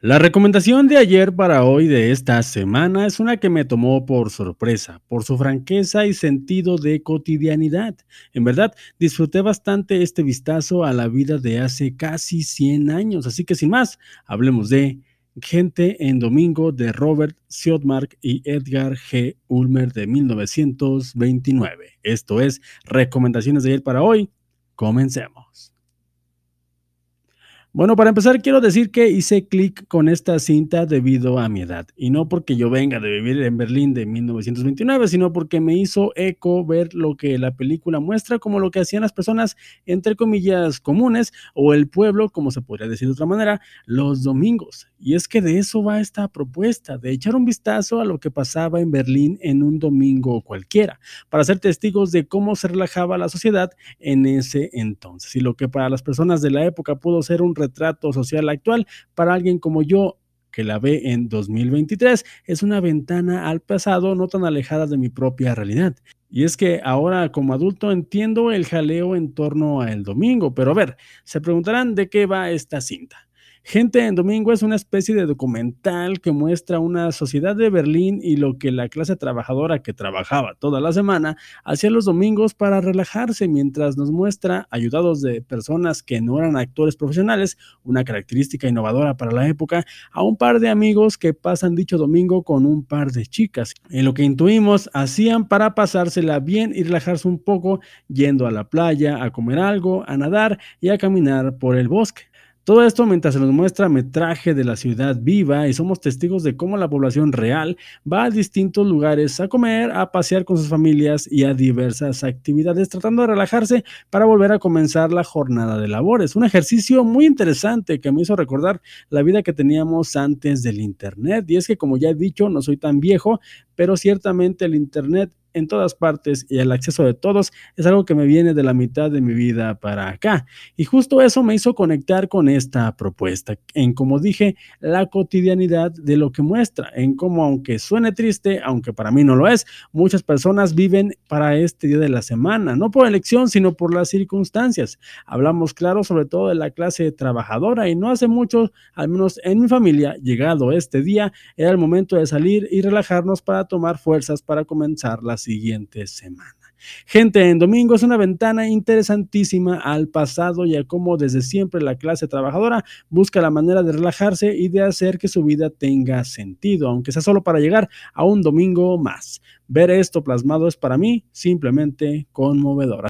La recomendación de ayer para hoy de esta semana es una que me tomó por sorpresa, por su franqueza y sentido de cotidianidad. En verdad, disfruté bastante este vistazo a la vida de hace casi 100 años, así que sin más, hablemos de Gente en Domingo de Robert Siodmark y Edgar G. Ulmer de 1929. Esto es Recomendaciones de ayer para hoy. Comencemos. Bueno, para empezar, quiero decir que hice clic con esta cinta debido a mi edad, y no porque yo venga de vivir en Berlín de 1929, sino porque me hizo eco ver lo que la película muestra como lo que hacían las personas, entre comillas, comunes, o el pueblo, como se podría decir de otra manera, los domingos. Y es que de eso va esta propuesta, de echar un vistazo a lo que pasaba en Berlín en un domingo cualquiera, para ser testigos de cómo se relajaba la sociedad en ese entonces, y lo que para las personas de la época pudo ser un retrato social actual para alguien como yo que la ve en 2023 es una ventana al pasado no tan alejada de mi propia realidad. Y es que ahora como adulto entiendo el jaleo en torno al domingo, pero a ver, se preguntarán de qué va esta cinta. Gente en Domingo es una especie de documental que muestra una sociedad de Berlín y lo que la clase trabajadora que trabajaba toda la semana hacía los domingos para relajarse mientras nos muestra, ayudados de personas que no eran actores profesionales, una característica innovadora para la época, a un par de amigos que pasan dicho domingo con un par de chicas. En lo que intuimos, hacían para pasársela bien y relajarse un poco yendo a la playa, a comer algo, a nadar y a caminar por el bosque. Todo esto mientras se nos muestra metraje de la ciudad viva y somos testigos de cómo la población real va a distintos lugares a comer, a pasear con sus familias y a diversas actividades, tratando de relajarse para volver a comenzar la jornada de labores. Un ejercicio muy interesante que me hizo recordar la vida que teníamos antes del Internet. Y es que, como ya he dicho, no soy tan viejo, pero ciertamente el Internet en todas partes y el acceso de todos es algo que me viene de la mitad de mi vida para acá. Y justo eso me hizo conectar con esta propuesta, en como dije, la cotidianidad de lo que muestra, en cómo aunque suene triste, aunque para mí no lo es, muchas personas viven para este día de la semana, no por elección, sino por las circunstancias. Hablamos claro sobre todo de la clase trabajadora y no hace mucho, al menos en mi familia, llegado este día, era el momento de salir y relajarnos para tomar fuerzas para comenzar la siguiente semana. Gente, en domingo es una ventana interesantísima al pasado y a cómo desde siempre la clase trabajadora busca la manera de relajarse y de hacer que su vida tenga sentido, aunque sea solo para llegar a un domingo más. Ver esto plasmado es para mí simplemente conmovedor.